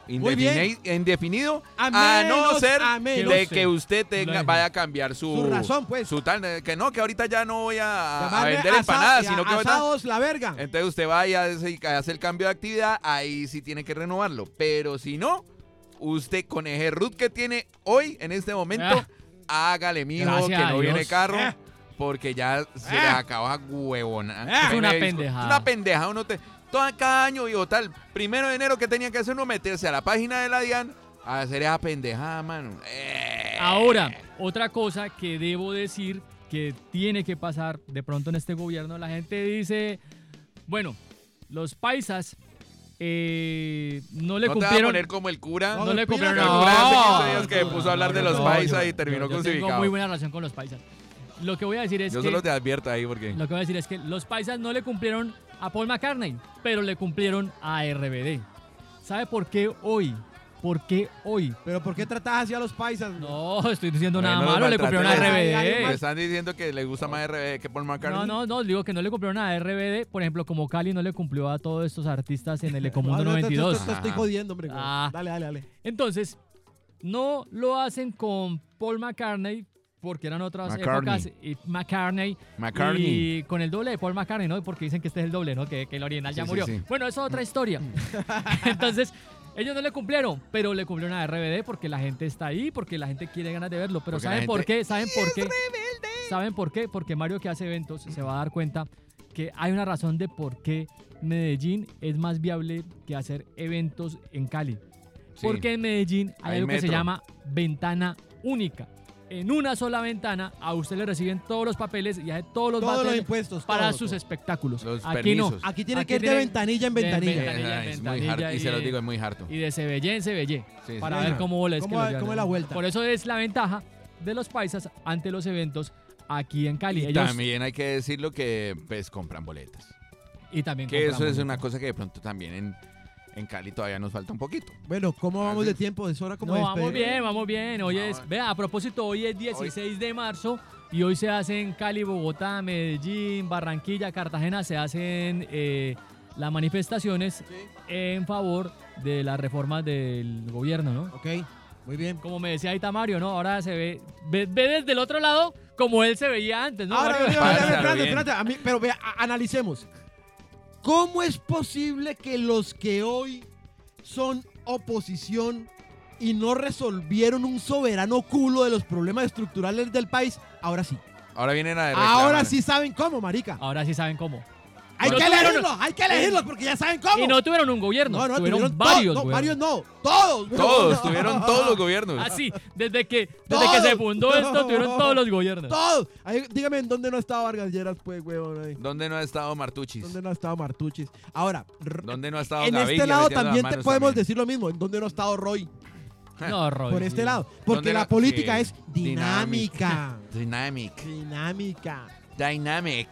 Muy bien. indefini- indefinido a, a no menos, ser a menos. de que usted tenga, vaya a cambiar su, Su razón, pues. su tal, eh, que no, que ahorita ya no voy a, vender asa- empanadas, sino que ahorita- asados la verga. entonces usted va y hace, y hace el cambio de actividad, ahí sí tiene que renovarlo. Pero si no, usted con el root que tiene hoy, en este momento, hágale, mijo, Gracias que no viene carro. Eh. porque ya se Eh. le acaba huevona. Eh. Es una pendejada. Una pendeja. Uno te, todo cada año, digo, tal, primero de enero que tenía que hacer uno meterse a la página de la DIAN a hacer esa pendejada, mano. Eh. Ahora, otra cosa que debo decir que tiene que pasar de pronto en este gobierno, la gente dice, bueno, los paisas eh, no le no te va a cumplieron... poner como el cura. No, No, le cumplieron que El no. cura hace 15 no, días que no, puso a hablar no, de los no, paisas yo- y terminó yo- yo crucificado. Tengo muy buena relación con los paisas. Lo que voy a decir es Yo que... solo te advierto ahí porque. Lo que voy a decir es que los paisas no le cumplieron a Paul McCartney, pero le cumplieron a RBD. ¿Sabe por qué hoy? ¿Por qué hoy? Pero ¿por qué tratas así a los paisas? No estoy diciendo nada no los malo, le cumplieron a RBD. Están diciendo que le gusta más RBD que Paul McCartney. No, no, no, digo que no le cumplieron a RBD. Por ejemplo, como Cali no le cumplió a todos estos artistas en el [laughs] Ecomundo No, te- te- 92. Te, te estoy Ajá. jodiendo, hombre. güey. Ah. Dale, dale, dale. Entonces, no lo hacen con Paul McCartney porque eran otras McCartney. épocas. Y McCartney. McCartney. Y con el doble de Paul McCartney, ¿no? Porque dicen que este es el doble, ¿no? Que, que el original ya Sí, sí, murió. sí. Bueno, eso es otra historia. [laughs] Entonces, ellos no le cumplieron, pero le cumplieron a RBD porque la gente está ahí, porque la gente quiere ganas de verlo. Pero Porque ¿saben por qué? ¿Saben por qué? ¿Saben por qué? Porque Mario que hace eventos se va a dar cuenta que hay una razón de por qué Medellín es más viable que hacer eventos en Cali. Sí. Porque en Medellín hay, Hay algo que se llama ventana única. En una sola ventana a usted le reciben todos los papeles y hace todos los Todos los impuestos. para todo, sus todo. espectáculos. Los Aquí no. permisos. Aquí tiene Aquí que ir de ventanilla en de ventanilla. es muy. Y y se los digo, es muy harto. Y de Sebellé en Sebellé. Sí, sí. para ver cómo les ¿Cómo- cómo es la vuelta? Por eso es la ventaja de los paisas ante los eventos aquí en Cali. Y Ellos, también hay que decirlo que pues compran boletas. y también Que eso es una cosa que de pronto también en, en Cali todavía nos falta un poquito. Bueno, ¿cómo vamos de tiempo? Es hora como No, de vamos bien, vamos bien. Hoy Vamos. es, vea, a propósito, hoy es 16 de marzo y hoy se hacen Cali, Bogotá, Medellín, Barranquilla, Cartagena, se hacen eh, las manifestaciones en favor de las reformas del gobierno, ¿no? Ok, muy bien. Como me decía ahorita Mario, ¿no? Ahora se ve, ve, ve desde el otro lado como él se veía antes, ¿no? Ahora, espérate, espérate. A mí, pero vea, analicemos. ¿Cómo es posible que los que hoy son oposición y no resolvieron un soberano culo de los problemas estructurales del país, ahora sí? Ahora vienen a Ahora reclamar. sí saben cómo, marica. Ahora sí saben cómo. Hay no que tuvieron- elegirlos, hay que elegirlos porque ya saben cómo. Y no tuvieron un gobierno, no, no, tuvieron, tuvieron varios no, varios no, todos. [laughs] Todos, [laughs] tuvieron todos los gobiernos. Así, desde que, desde que se fundó esto, tuvieron todos los gobiernos. Todos. Ahí, dígame en dónde no estaba Vargas Lleras, pues, huevón. Ahí. ¿Dónde no ha estado Martuchis? ¿Dónde no ha estado Martuchis? Ahora, r- ¿Dónde no ha estado en Gaviria este lado metiendo las también te manos podemos también? decir lo mismo. ¿En dónde no ha estado Roy? [laughs] No, Roy, Por este lado. Porque ¿Dónde la política Sí. es dinámica. Dynamic. dinámica. Dynamic.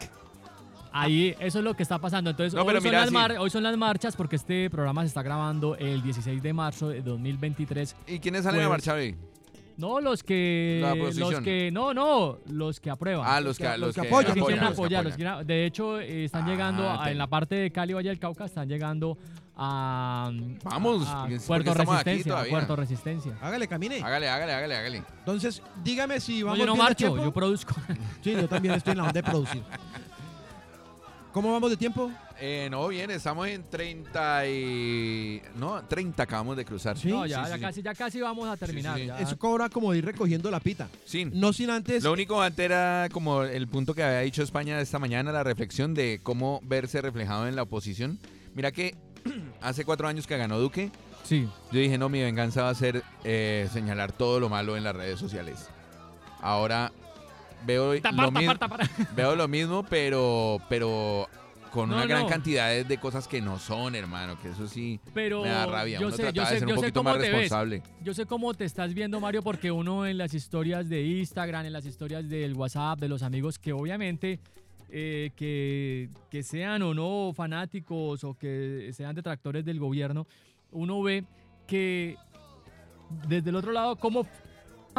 Ahí, eso es lo que está pasando. Entonces, No, hoy, pero son mira, las sí. mar- hoy son las marchas porque este programa se está grabando el 16 de marzo de 2023. ¿Y quiénes salen a Pues- marchar hoy? No, los que. La los que. No, no, los que aprueban. Ah, los que- que, los los que que apoyan, Los que quieren los que apoyar, los que apoyan. de hecho, eh, están Ah, llegando a- en la parte de Cali, Valle del Cauca, están llegando a, Vamos, a, porque Puerto aquí Resistencia, a. Puerto Resistencia. Hágale, camine. Hágale, hágale, hágale, hágale. Entonces, dígame si No, vamos yo no bien de marcho, yo produzco. Sí, yo también estoy en la onda de producir. ¿Cómo vamos de tiempo? Eh, no, bien, estamos en 30 y... No, 30 acabamos de cruzar. Sí, no, ya, sí, ya sí. casi, ya casi vamos a terminar. sí. ya. Eso cobra como ir recogiendo la pita. Sí. No sin antes. Lo único antes era como el punto que había dicho España esta mañana, la reflexión de cómo verse reflejado en la oposición. Mira que [clears throat] hace cuatro años que ganó Duque, Sí. yo dije, no, mi venganza va a ser eh, señalar todo lo malo en las redes sociales. Ahora veo, Tapar, lo, mi- tapar, tapar. veo lo mismo, pero, pero con No, una gran no. cantidad de, de cosas que no son, hermano, que eso sí Pero me da rabia. yo Uno sé, trata yo de sé, ser un yo poquito cómo más te ves. responsable. Yo sé cómo te estás viendo, Mario, porque uno en las historias de Instagram, en las historias del WhatsApp, de los amigos, que obviamente eh, que, que sean o no fanáticos o que sean detractores del gobierno, uno ve que desde el otro lado cómo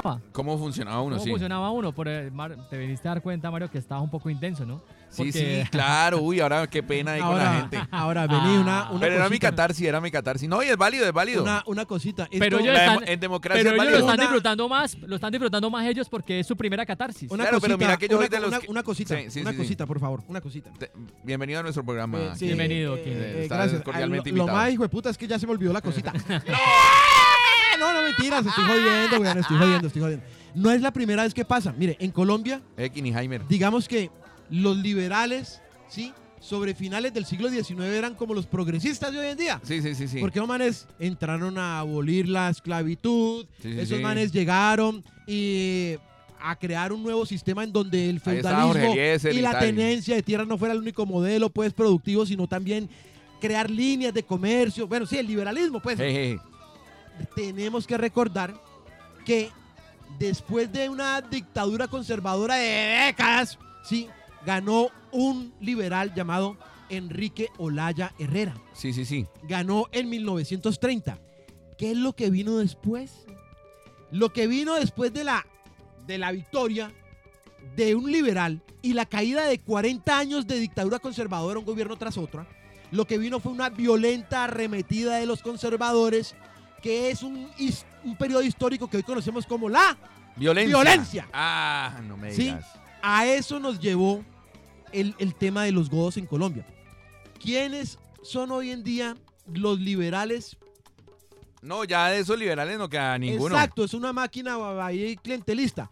funcionaba, ¿Cómo funcionaba uno? cómo Sí, funcionaba uno. Por, eh, Mar- te viniste a dar cuenta, Mario, que estaba un poco intenso, ¿no? sí, porque- sí, [laughs] claro. Uy, ahora qué pena ahí con la gente. [laughs] ahora vení una, Ah. una Pero era mi catarsis, era mi catarsis. No, y es válido, es válido. Una, una cosita. Esto- Pero ellos están- en democracia Pero es ellos lo están Una- disfrutando más, lo están disfrutando más ellos porque es su primera catarsis. Una Claro, cosita, pero mira que yo una, soy de los una- que- una cosita, Sí, sí, una sí, sí. cosita, por favor, una cosita. Te- Bienvenido a nuestro programa. Eh, sí, Bienvenido, eh, eh, gracias. cordialmente Ah, lo, lo invitado. más hijo de puta es que ya se me olvidó la cosita. [laughs] no, no, mentiras, estoy jodiendo, weón, estoy jodiendo, estoy jodiendo. No es la primera vez que pasa. Mire, en Colombia, digamos que los liberales, ¿sí? Sobre finales del siglo XIX eran como los progresistas de hoy en día. Sí, sí, sí, sí. Porque los manes entraron a abolir la esclavitud, Sí, sí, esos sí. manes llegaron y a crear un nuevo sistema en donde el feudalismo y y la tenencia de tierra no fuera el único modelo pues productivo, sino también crear líneas de comercio. Bueno, sí, el liberalismo, pues. Hey, hey. Tenemos que recordar que después de una dictadura conservadora de décadas, sí, ganó un liberal llamado Enrique Olaya Herrera Sí, sí, sí. ganó en 1930. ¿Qué es lo que vino después? Lo que vino después de la, de la victoria de un liberal y la caída de 40 años de dictadura conservadora, un gobierno tras otra, lo que vino fue una violenta arremetida de los conservadores, que es un, un periodo histórico que hoy conocemos como la... Violencia. Violencia. Ah, no me Sí. digas. A eso nos llevó el, el tema de los godos en Colombia. ¿Quiénes son hoy en día los liberales No, ya de esos liberales no queda ninguno. Exacto, es una máquina ahí clientelista.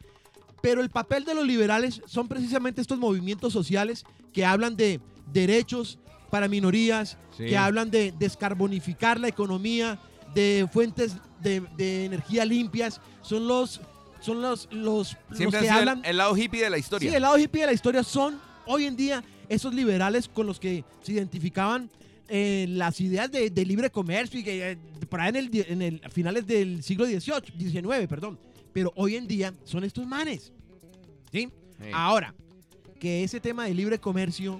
Pero el papel de los liberales son precisamente estos movimientos sociales que hablan de derechos para minorías, Sí. que hablan de descarbonificar la economía, de fuentes de, de energía limpias. Son los, son los, los, que hablan. el, el lado hippie de la historia. Sí, el lado hippie de la historia son hoy en día esos liberales con los que se identificaban eh, las ideas de, de libre comercio y que eh, por ahí en el, en el a finales del siglo XVIII, XIX, perdón. Pero hoy en día son estos manes. ¿Sí? Sí. Ahora, que ese tema de libre comercio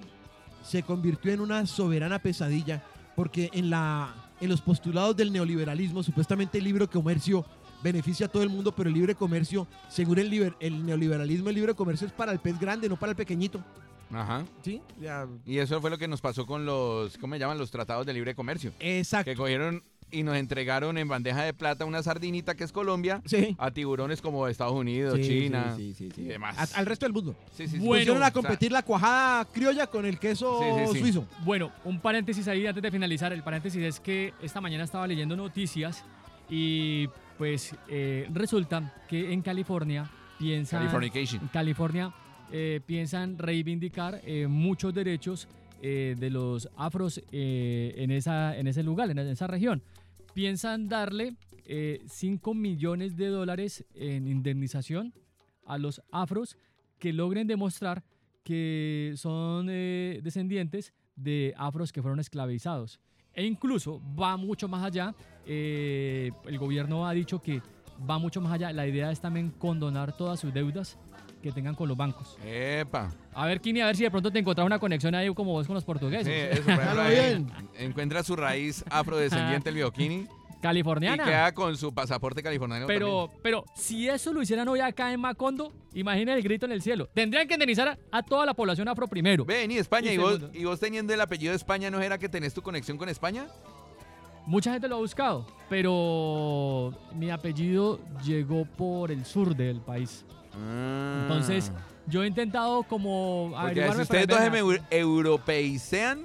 se convirtió en una soberana pesadilla porque en, la, en los postulados del neoliberalismo, supuestamente el libre comercio beneficia a todo el mundo, pero el libre comercio, según el, liber- el neoliberalismo, el libre comercio es para el pez grande, no para el pequeñito. Ajá. ¿Sí? Ya. Y eso fue lo que nos pasó con los, ¿cómo se llaman? Los tratados de libre comercio. Exacto. Que cogieron y nos entregaron en bandeja de plata una sardinita que es Colombia Sí. a tiburones como Estados Unidos, Sí, China sí, sí, sí, sí. y demás. A- al resto del mundo. Sí, sí, sí. Bueno, Pusieron a o sea, competir la cuajada criolla con el queso Sí, sí, sí. suizo. Bueno, un paréntesis ahí antes de finalizar. El paréntesis es que esta mañana estaba leyendo noticias y pues eh, resulta que en California piensan... Californication. California eh, piensan reivindicar eh, muchos derechos eh, de los afros eh, en, esa, en ese lugar, en esa región. Piensan darle 5 millones de dólares en indemnización a los afros que logren demostrar que son eh, descendientes de afros que fueron esclavizados. E incluso va mucho más allá. eh, el gobierno ha dicho que va mucho más allá. La idea es también condonar todas sus deudas que tengan con los bancos. Epa. A ver, Kini, a ver si de pronto te encontrás una conexión ahí como vos con los Sí, portugueses. eso, por ejemplo, ahí bien. Encuentra su raíz afrodescendiente el bioquini. [laughs] Y californiana. queda con su pasaporte californiano Pero, pero si eso lo hicieran hoy acá en Macondo, imaginen el grito en el cielo. Tendrían que indemnizar a, a toda la población afro primero. Ven, y España, Y y, vos, y vos teniendo el apellido de España, ¿no era que tenés tu conexión con España? Mucha gente lo ha buscado, pero mi apellido llegó por el sur del país. Entonces, yo he intentado como Ah. Porque si ustedes dos me verdad. eu- europeisean,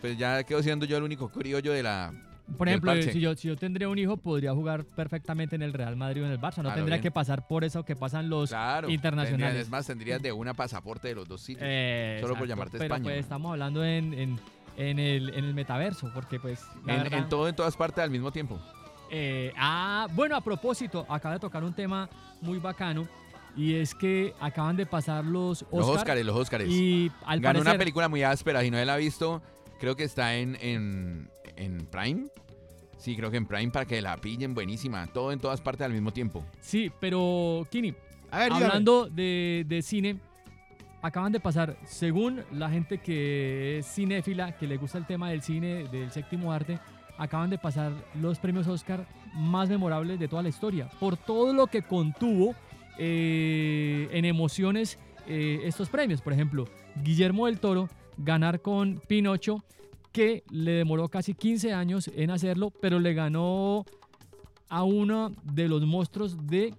pues ya quedo siendo yo el único criollo de la... Por ejemplo, si yo, si yo tendría un hijo, podría jugar perfectamente en el Real Madrid o en el Barça. No Claro, tendría bien. que pasar por eso que pasan los Claro. internacionales. es más, tendrías de una pasaporte de los dos sitios. Eh, Solo por llamarte Pero España. pues estamos hablando en, en, en el, en el metaverso, porque pues... la en, verdad- en todo, en todas partes al mismo tiempo. Eh, ah, bueno, a propósito, acaba de tocar un tema muy bacano y es que acaban de pasar los Oscar Los Óscares, los Óscares. y al Ganó parecer una película muy áspera, si no la ha visto, creo que está en, en, en Prime. Sí, creo que en Prime para que la pillen, buenísima. Todo en todas partes al mismo tiempo. sí, pero Kini, A ver, hablando de, de cine, acaban de pasar, según la gente que es cinéfila, que le gusta el tema del cine, del séptimo arte, acaban de pasar los premios Oscar más memorables de toda la historia, por todo lo que contuvo eh, en emociones eh, estos premios. Por ejemplo, Guillermo del Toro ganar con Pinocho, que le demoró casi 15 años en hacerlo, pero le ganó a uno de los monstruos del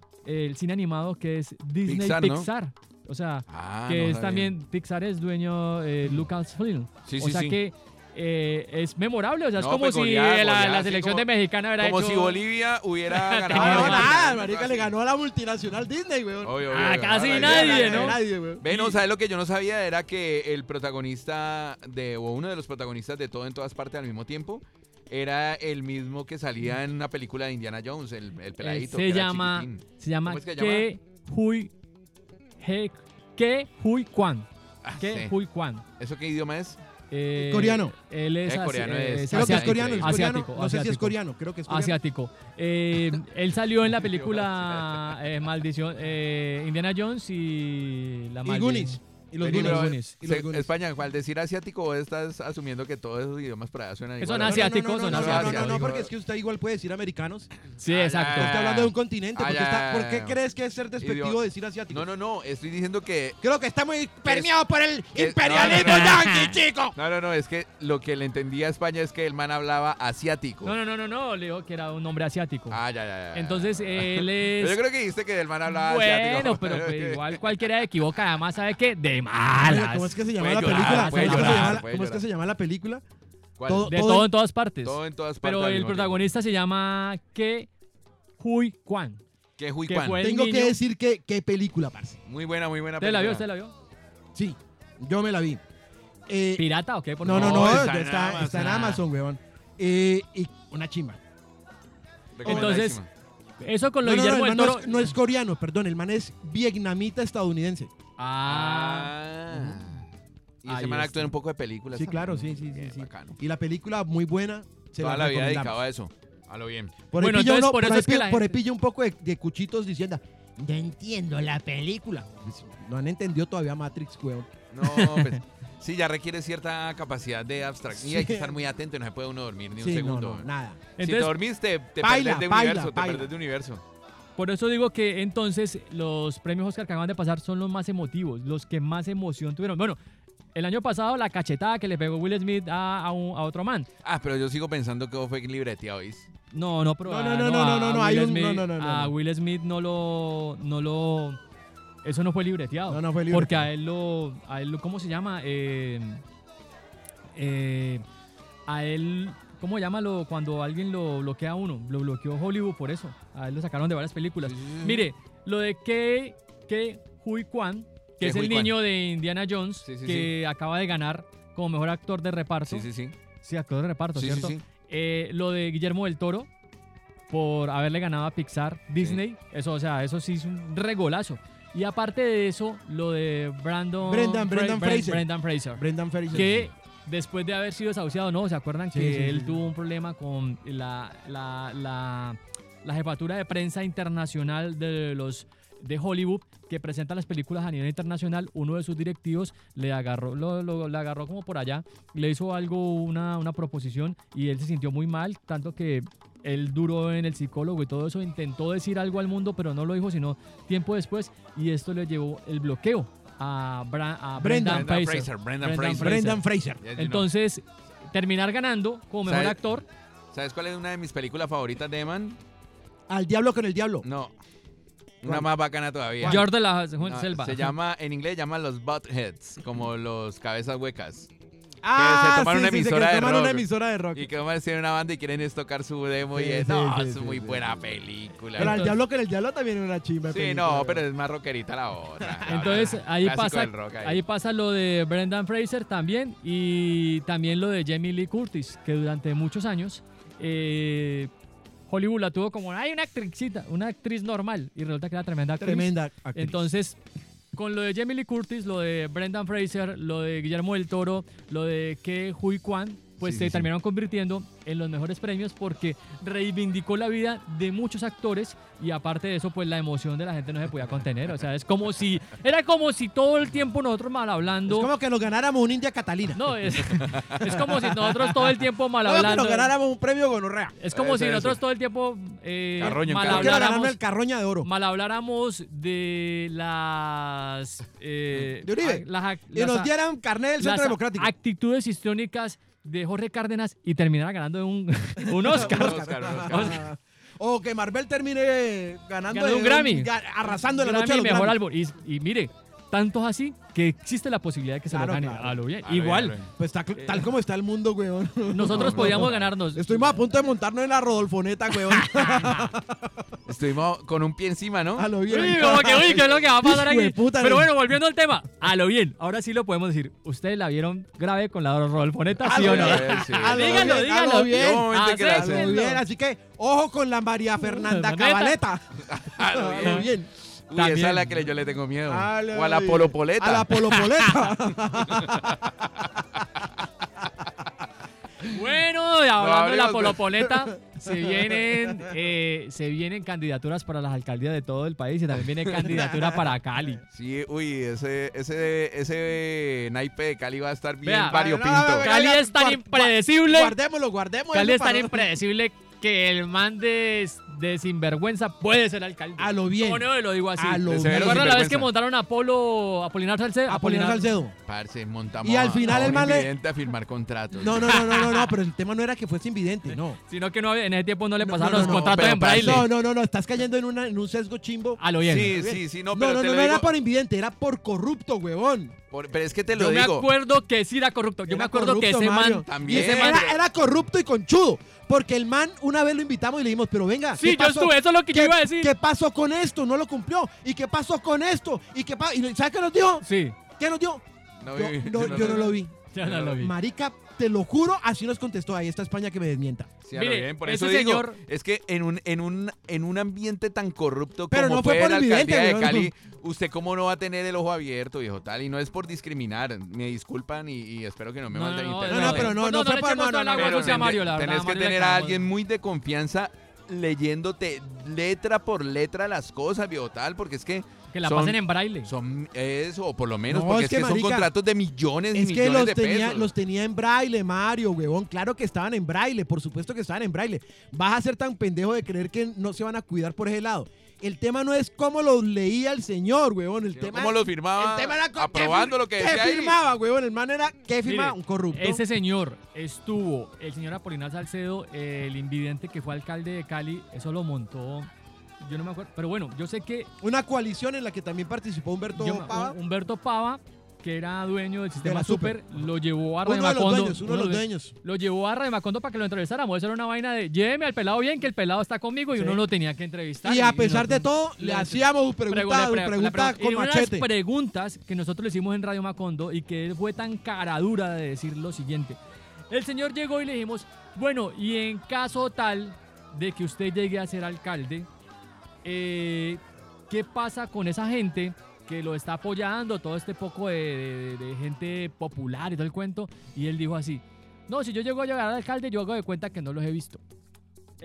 cine animado que es Disney Pixar, Pixar. ¿no? O sea, Ah, que no es también, Pixar es dueño eh, Lucasfilm. Sí, o sí, sea sí. que eh, es memorable, o sea, es como pues si goleada, la, la goleada, sí, selección como- de mexicana hubiera Como hecho... si Bolivia hubiera [laughs] ganado. No, Ah, nada, la- marica, le ganó a la multinacional Disney, weón. Obvio, obvio, Ah, casi Ah, nadie, ¿no? Nadie, weón. No, ¿sabes lo que yo no sabía? Era que el protagonista de, o uno de los protagonistas de todo en todas partes al mismo tiempo, era el mismo que salía en una película de Indiana Jones, el, el Eh, peladito. se que llama, se llama ¿Cómo es que se Hui He- Ke Hui Kwan. Ah, sí. Hui Kwan. ¿Eso qué idioma es? Eh, Coreano. Él es, coreano eh, es- Creo que es asiático. coreano, es coreano. Asiático, No sé si es coreano, creo que es coreano. Asiático. Eh, él salió en la película [laughs] eh, Maldición, eh, Indiana Jones y la Y maldición. Goonies. Y los Vení, Goonies. bro, Goonies. Y los se- Goonies. España, al decir asiático, ¿vos estás asumiendo que todos esos idiomas para allá suenan igual? son asiáticos, no, no, son no, no, no, asiáticos. no, porque es que usted igual puede decir americanos. Sí, Ah, exacto. Está hablando de un continente. Ah, porque ya, está, ¿Por qué crees que es ser despectivo decir asiático? No, no, no, estoy diciendo que... Creo que está muy permeado por el imperialismo yanqui, chico. No, no, no, es que lo que le entendía a España es que el man hablaba asiático. No, no, no, no, no, le digo que era un hombre asiático. Ah, ya, ya, ya. Entonces él Pero es... yo creo que dijiste que el man hablaba Bueno, asiático. pero pues, igual cualquiera equivoca, además sabe que de malas. ¿Cómo es que se llama la película? ¿Cómo es que se llama la- puede ¿Cómo es que película? ¿Cuál? Todo- De todo en todas partes. Todo en todas partes. Pero el mismo tiempo. protagonista se llama Ke Hui Kwan. Que Hui que Kwan. el Tengo que niño- decir que qué película, parce. Muy buena, muy buena ¿Usted la vio? película. ¿Usted la vio? Sí, yo me la vi. Eh, ¿Pirata o qué? Por no, no, no, está está, en está, en Amazon. Weón. Eh, y una chimba. Recomendadísima. Eso con lo No, no, no, Guillermo el del man no Toro. es, no es coreano, perdón, el man es vietnamita estadounidense. Ah. Ah. Y Ahí ese man está. actúa en un poco de películas. Sí, también. claro, sí, sí, sí, Bien, sí. bacano. Y la película muy buena. Se Toda la la vida recomendamos. dedicado a eso. A lo bien. Por Bueno, ahí pilla entonces, uno- por por eso ahí es que pi- la por ahí gente- pilla un poco de, de cuchitos diciendo, no entiendo la película. Pues, No han entendido todavía Matrix, weón. No, pues. [laughs] Sí, ya requiere cierta capacidad de abstracción. Y hay que estar muy atento, no se puede uno dormir ni un Sí, no, segundo. no, nada. si te Entonces, dormís, te, te Paila, perdés de paila, universo. paila. Te perdés de universo. Por eso digo que entonces los premios Oscar que acaban de pasar son los más emotivos, los que más emoción tuvieron. Bueno, el año pasado la cachetada que le pegó Will Smith a, a un- a otro man. Ah, pero yo sigo pensando que vos fue libreteado, ¿oís? No, no, pero No, a- no, no, no, no, no, hay Will un- Smith- no, no, no, no, A no. Will Smith no lo, no lo, eso no fue libreteado. No, no fue Porque libreteado. a él lo, a él lo, ¿cómo se llama? Eh, eh, a él, ¿cómo llámalo cuando alguien lo bloquea a uno? Lo bloqueó Hollywood por eso. A él lo sacaron de varias películas. Sí, sí, sí. Mire, lo de que, que Hui Kwan, que es el Kwan. niño de Indiana Jones, Sí, sí, que acaba de ganar como mejor actor de reparto. Sí, sí, sí. Sí, actor de reparto, Sí, sí, ¿cierto? sí. Eh, lo de Guillermo del Toro por haberle ganado a Pixar, Disney, eso, o sea, eso sí es un regolazo. Y aparte de eso, lo de Brandon, Brendan- Brendan Bren- Fraser. Brendan Fraser, Brendan Fraser. que después de haber sido desahuciado, ¿no? ¿Se acuerdan Sí, que sí, él sí, tuvo un problema con la, la, la, la jefatura de prensa internacional de los de Hollywood que presenta las películas a nivel internacional, uno de sus directivos le agarró, lo, lo- le agarró como por allá, le hizo algo, una, una proposición y él se sintió muy mal, tanto que él duró en el psicólogo y todo eso, intentó decir algo al mundo, pero no lo dijo sino tiempo después y esto le llevó el bloqueo a, Bra- a Brendan Fraser. Fraser, Brendan Brendan Fraser. Brendan Fraser. Yes, you know. Entonces, terminar ganando como mejor ¿Sabe- actor. ¿Sabes cuál es una de mis películas favoritas de Eman? Al diablo con el diablo. No. Una más bacana todavía. George de la No, Selva. se llama, en inglés llama los buttheads, como los cabezas huecas. Ah, se toman una que emisora se de toman una rock. emisora de rock. Y que van a una banda y quieren es tocar su demo y Sí, es, sí, no, sí, es sí, muy sí, buena sí. película. Pero al Entonces- diablo con el diablo también una chimba. Sí, película, no, pero es más rockerita la otra. [laughs] Entonces ahí pasa, rock ahí pasa lo de Brendan Fraser también y también lo de Jamie Lee Curtis, que durante muchos años eh, Hollywood la tuvo como, hay una actricita, una actriz normal y resulta que era tremenda actriz. Tremenda actriz. Entonces, con lo de Jamie Lee Curtis, lo de Brendan Fraser, lo de Guillermo del Toro, lo de Ke Huy Kwan, pues Sí, se sí, sí. terminaron convirtiendo en los mejores premios porque reivindicó la vida de muchos actores y aparte de eso, pues la emoción de la gente no se podía contener. O sea, es como si, era como si todo el tiempo nosotros mal es hablando. como que nos ganáramos un India Catalina. No, es, es como si nosotros todo el tiempo mal [laughs] Como que hablando. nos ganáramos un premio gonorrea. Es como Ese, si ese. nosotros todo el tiempo eh, mal habláramos el carroña de oro. mal habláramos de las eh, De Uribe. a- las, ac- Y las nos dieran carnet del las Centro Democrático. actitudes histriónicas de Jorge Cárdenas y terminara ganando un, [laughs] un Oscar. Un Oscar, un Oscar. O que Marvel termine ganando Ganó un Grammy. arrasando en la Grammy noche mejor álbum. Y, y mire, tantos así que existe la posibilidad de que se Claro, lo gane. claro. A lo bien. Igual, bien. Pues está tal como está el mundo, weón. nosotros podíamos ganarnos. Estuvimos a punto de montarnos en la Rodolfoneta, weón. [laughs] Estuvimos con un pie encima, ¿no? A lo bien. Uy, como que, uy, ¿qué es lo que va a pasar Hijo de aquí? puta, Pero no. bueno, volviendo al tema, a lo bien. Ahora sí lo podemos decir. ¿Ustedes la vieron grave con la Rodolfoneta, sí o no? bien, Sí. a lo Dígalo, bien, a dígalo. lo bien. Llegó un momento que la A hacen. lo Acéptenlo. bien. Así que, ojo con la María Fernanda Fernandeta. Cabaleta. [laughs] A lo A bien. Uy, esa También. es la que yo le tengo miedo. A lo o a la polopoleta. A la polopoleta. [laughs] Bueno, y hablando de la polopoleta, [laughs] se vienen, eh, se vienen candidaturas para las alcaldías de todo el país y también viene candidatura para Cali. Sí, uy, ese, ese, ese naipe de Cali va a estar bien variopinto. No, no, no, Cali es tan impredecible. Guardémoslo, guardémoslo. Cali es tan impredecible que el man de, de sinvergüenza puede ser alcalde. A lo bien. No, no, lo digo así. A lo bien. ¿Recuerdan la vez que montaron a Apolo, Apolinar Salcedo? Apolinar Salcedo. Parce, montamos Y al final a el man le- invidente a firmar contratos. No, no, no, no, no, no, [laughs] pero el tema no era que fuese invidente, no. [laughs] Sino que no, en ese tiempo no le pasaron no, los no, contratos en braille. No, no, no, no, estás cayendo en, una, en un sesgo chimbo. A lo bien. Sí, sí, sí, no, No, pero no, te no, lo no era por invidente, era por corrupto, huevón. Por- pero es que te lo Yo me digo. acuerdo que sí era corrupto. Yo Era me acuerdo que ese Mario. man. También. y ese man- Era, era corrupto y conchudo. Porque el man, una vez lo invitamos y le dijimos, pero venga. Sí, ¿qué yo pasó? estuve, eso es lo que yo ¿Qué- iba a decir. ¿Qué pasó con esto? No lo cumplió. ¿Y qué pasó con esto? ¿Y qué pa- y ¿Sabes qué nos dio? Sí, ¿Qué nos dio? No, Yo, vi- no, yo no lo vi. ya no lo vi. Marica, te lo juro, así nos contestó. Ahí está España que me desmienta. Sí, a lo Mire, bien, por ese eso digo, señor- es que en un, en un, en un ambiente tan corrupto Pero como no fue por la evidente, alcaldía de weón. Cali, usted cómo no va a tener el ojo abierto, viejo tal, y no es por discriminar, me disculpan y, y espero que no me No, manden no, no, internet. no, pero no, no le fue por- echemos no, toda el no, agua Pero sucia a ten- Mario, la verdad, tenés que Mario le tener a cagamos. alguien muy de confianza leyéndote letra por letra las cosas, viejo tal, porque es que Que la son- pasen en braille. son eso, o por lo menos, No, porque es es que, son contratos de millones y Es que millones los de tenía, pesos. los tenía en braille, Mario, huevón. Claro que estaban en braille, por supuesto que estaban en braille. Vas a ser tan pendejo de creer que no se van a cuidar por ese lado. El tema no es cómo los leía el señor, huevón. El tema ¿Cómo lo firmaba? el tema era aprobando ¿qué lo que decía ¿Qué ahí. firmaba, huevón? El man era, ¿qué firmaba? Mire, Un corrupto. Ese señor estuvo, el señor Apolinar Salcedo, el invidente que fue alcalde de Cali, eso lo montó. Yo no me acuerdo, pero bueno, yo sé que Una coalición en la que también participó Humberto yo- Pava. Humberto Pava, que era dueño del sistema Super. Super, lo llevó a Radio Uno de los Macondo. dueños, uno de los dueños. Lo llevó a Radio Macondo para que lo entrevistáramos. Eso era una vaina de lléveme al pelado bien, que el pelado está conmigo y Sí. uno lo tenía que entrevistar. Y a pesar de todo, le hacíamos Pregu- preguntas pregunta con y unas machete. preguntas que nosotros le hicimos en Radio Macondo y que él fue tan cara dura de decir lo siguiente. El señor llegó y le dijimos, bueno, y en caso tal de que usted llegue a ser alcalde, eh, ¿qué pasa con esa gente que lo está apoyando, todo este poco de, gente popular y todo el cuento? Y él dijo así, no, si yo llego a llegar al alcalde, yo hago de cuenta que no los he visto.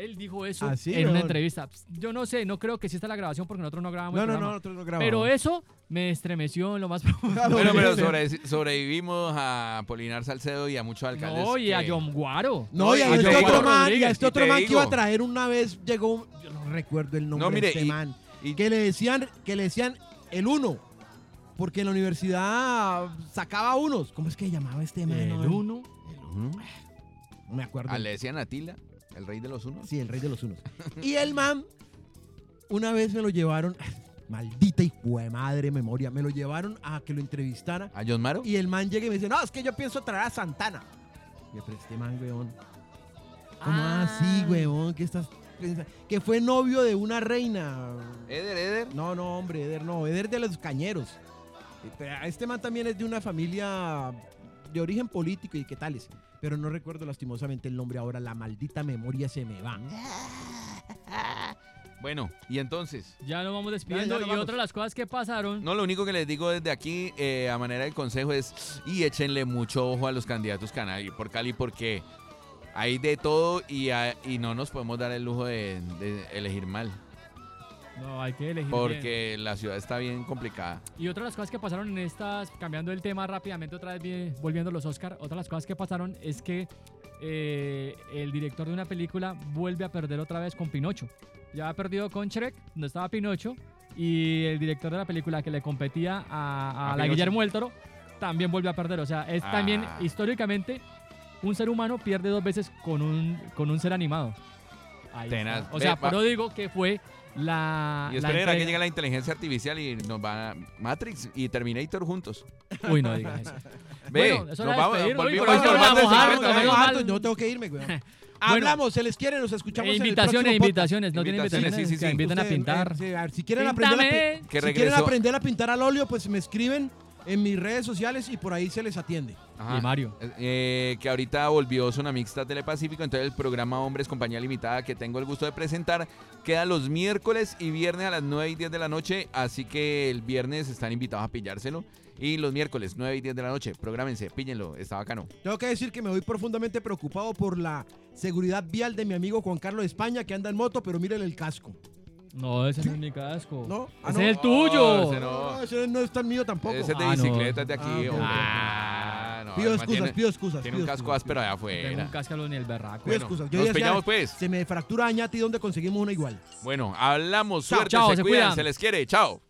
Él dijo eso Así, en una entrevista. Yo no sé, no creo que sí está la grabación porque nosotros no grabamos. No, el no, no, nosotros no grabamos. Pero eso me estremeció en lo más [laughs] profundo. Bueno, pero sobre- sobrevivimos a Polinar Salcedo y a muchos alcaldes. No, y a John Guaro. No, y a y este otro man, y a este otro man que iba a traer una vez, llegó, un- yo no recuerdo el nombre No, mire, de este y- man, y- que le decían, que le decían el uno, porque en la universidad sacaba unos. ¿Cómo es que llamaba este man? El No, uno. No me acuerdo. Ah, le decían Atila, el rey de los unos. Sí, el rey de los unos. [laughs] Y el man, una vez me lo llevaron, [laughs] maldita y madre memoria, me lo llevaron a que lo entrevistara. ¿A John Maro? Y el man llega y me dice, no, es que yo pienso traer a Santana. Y yo, pero este man, weón. ¿Cómo Ah. así, weón? ¿Qué estás pensando? Que fue novio de una reina. Eder, Eder. No, no, hombre, Eder no. Eder de los cañeros. Este man también es de una familia de origen político y qué tales. Pero no recuerdo lastimosamente el nombre ahora. La maldita memoria se me va. [laughs] Bueno, y entonces, Ya nos vamos despidiendo. Ya, ya nos y vamos. otra de las cosas que pasaron. no, lo único que les digo desde aquí, eh, a manera de consejo, es y échenle mucho ojo a los candidatos Cali por Cali, porque hay de todo y, a- y no nos podemos dar el lujo de, de elegir mal, No, hay que elegir. bien. porque la ciudad está bien complicada. Y otra de las cosas que pasaron en estas, cambiando el tema rápidamente, otra vez vi- volviendo a los Oscar, otra de las cosas que pasaron es que eh, el director de una película vuelve a perder otra vez con Pinocho. Ya ha perdido con Shrek, donde estaba Pinocho, y el director de la película que le competía a, a ¿A la Pinocho? Guillermo del Toro también vuelve a perder. O sea, es Ah. también históricamente un ser humano pierde dos veces con un, con un ser animado. Ahí está. O sea, eso digo que fue la. Y la esperen a que llegue la inteligencia artificial y nos va Matrix y Terminator juntos. Uy, no digas eso. Ve, Bueno, eso nos vamos, volvimos pero a hoy se los más de vamos a 50, dar, nos Alto, mal. yo tengo que irme, weón. [laughs] Hablamos, se les quiere, nos escuchamos en el invitaciones, invitaciones, no tiene Invitaciones, sí, sí, que sí. invitan a pintar. eh, sí, a ver, si quieren aprender, a, si quieren aprender a pintar al óleo, pues me escriben en mis redes sociales y por ahí se les atiende. Ajá. Y Mario. Eh, que ahorita volvió Zona Mixta Telepacífico, entonces el programa Hombres Compañía Limitada que tengo el gusto de presentar queda los miércoles y viernes a las 9 y 10 de la noche, así que el viernes están invitados a pillárselo y los miércoles 9 y 10 de la noche, prográmense, píllenlo, está bacano. Tengo que decir que me voy profundamente preocupado por la seguridad vial de mi amigo Juan Carlos de España que anda en moto, pero mírenle el casco. No, ese no es mi casco. ¿No? Ah, Ese no. es el tuyo. ese no. No, ese no es tan mío tampoco. Ese es de Ah, no. bicicleta, es de aquí, Ah, ok. hombre. Ah, no, pido excusas, tiene, pido excusas. tiene pido un casco excusas, áspero allá Tengo un afuera. cascalo ni el berraco. Pido Bueno, excusas. Yo nos decía, pillamos, pues. Se me fractura Añati donde conseguimos una igual. Bueno, hablamos, Chao, suerte, chao, se, se cuidan, cuidan. se les quiere, chao.